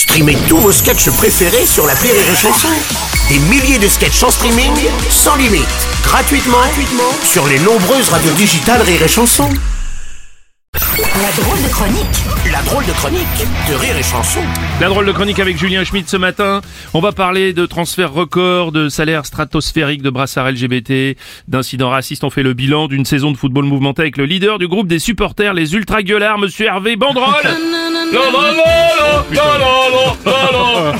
Streamez tous vos sketchs préférés sur la Rire et Chanson. Des milliers de sketchs en streaming, sans limite, gratuitement, gratuitement sur les nombreuses radios digitales Rire et Chanson. La drôle de chronique La drôle de chronique de Rire et Chanson. La drôle de chronique avec Julien Schmidt ce matin. On va parler de transferts records, de salaires stratosphériques, de brassards LGBT, d'incidents racistes. On fait le bilan d'une saison de football mouvementé avec le leader du groupe des supporters, les ultra gueulards, monsieur Hervé Bandrol. la la la la la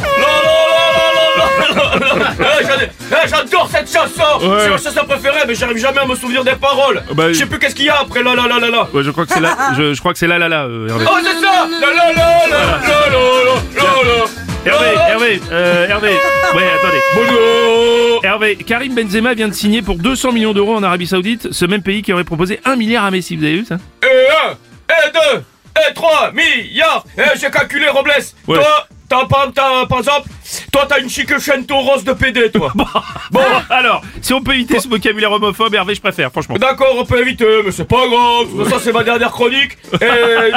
J'adore cette chanson C'est ma chanson préférée mais j'arrive jamais à me souvenir des paroles Je sais plus qu'est-ce qu'il y a après la la la la la Je crois que c'est là je, crois que c'est là la la Oh c'est ça La la la la Hervé, Hervé, Hervé, ouais, attendez. Bonjour Hervé, Karim Benzema vient de signer pour 200 millions d'euros en Arabie Saoudite, ce même pays qui aurait proposé 1 milliard à Messi, vous avez vu ça Et 1 Et 2 et trois milliards Et j'ai calculé Robles Ouais. Toi, t'as par, t'as- par exemple, toi t'as une chic chaîne rose de PD toi Bon, alors, si on peut éviter ce vocabulaire homophobe, Hervé, je préfère, franchement. D'accord, on peut éviter, mais c'est pas grave. Ça, c'est ma dernière chronique. Et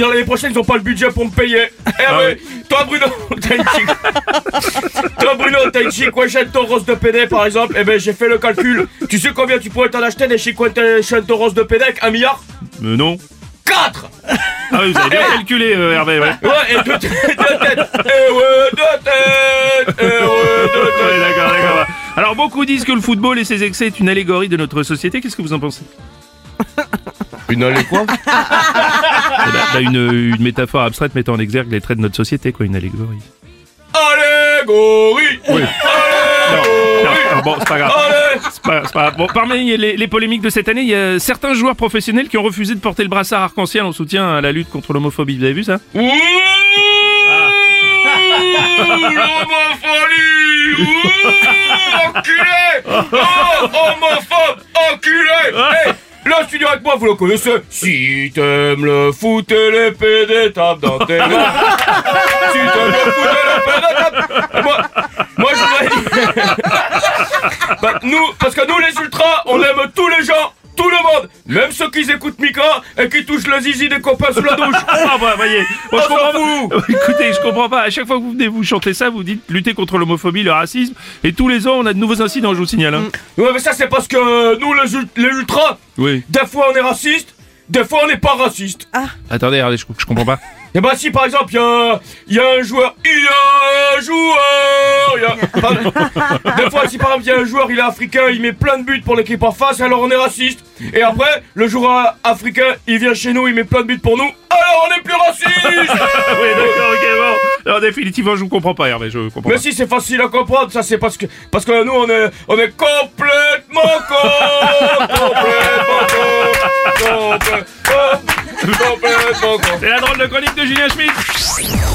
l'année prochaine, ils ont pas le budget pour me payer. Eh Ah ouais. toi, Bruno, t'as une chic. toi, Bruno, t'as une chic Washington rose de PD, par exemple. Eh ben, j'ai fait le calcul. Tu sais combien tu pourrais t'en acheter des chic Washington rose de PD avec un milliard? Euh, non. 4 Ah oui, vous avez bien calculé, euh, Hervé, ouais. Ouais, et deux têtes, deux têtes. Ouais, deux têtes. Ouais, deux têtes. Ouais, d'accord, d'accord. Alors, beaucoup disent que le football et ses excès est une allégorie de notre société. Qu'est-ce que vous en pensez? Une allée quoi? Eh ben, bah, une, une métaphore abstraite mettant en exergue les traits de notre société, quoi, une allégorie. Allégorie Oui. Non, non, non, bon, c'est pas grave. Pas, pas. Bon, parmi les, les polémiques de cette année, il y a certains joueurs professionnels qui ont refusé de porter le brassard arc-en-ciel en soutien à la lutte contre l'homophobie. Vous avez vu ça? Ouh L'homopholie Ouh Enculé Oh Homophobe Enculé Hey Là, studio avec moi, vous le connaissez. Si t'aimes le foot et les PD, tape dans tes si t'aimes le foot et les PD, tape... Moi, moi, je voudrais dire... Bah, nous, parce que nous, les ultras, on aime tous les gens, tout le monde. Même ceux qui écoutent Mika et qui touchent le zizi des copains sous la douche. Ah bah voyez, Bon, je comprends pas. Écoutez, je comprends pas. À chaque fois que vous venez vous chanter ça, vous dites lutter contre l'homophobie, le racisme, et tous les ans on a de nouveaux incidents, je vous signale. Hein. Ouais, mais ça, c'est parce que nous, les, ul- les ultras, Oui. des fois on est raciste, des fois on n'est pas raciste. Attendez, regardez, je, je comprends pas. Et bah, si par exemple, il y a, il y a un joueur, il y a un joueur, il y a. Pardon. des fois, si par exemple, il y a un joueur, il est africain, il met plein de buts pour l'équipe en face, alors on est raciste. Et après, le joueur africain, il vient chez nous, il met plein de buts pour nous, alors on est plus raciste! oui, d'accord, ok, bon. Non, définitivement, je vous comprends pas, Hervé, je comprends Mais pas. si c'est facile à comprendre, ça c'est parce que parce que nous on est on est complètement con, complètement con, complètement, complètement con. C'est la drôle de chronique de Julien Schmidt.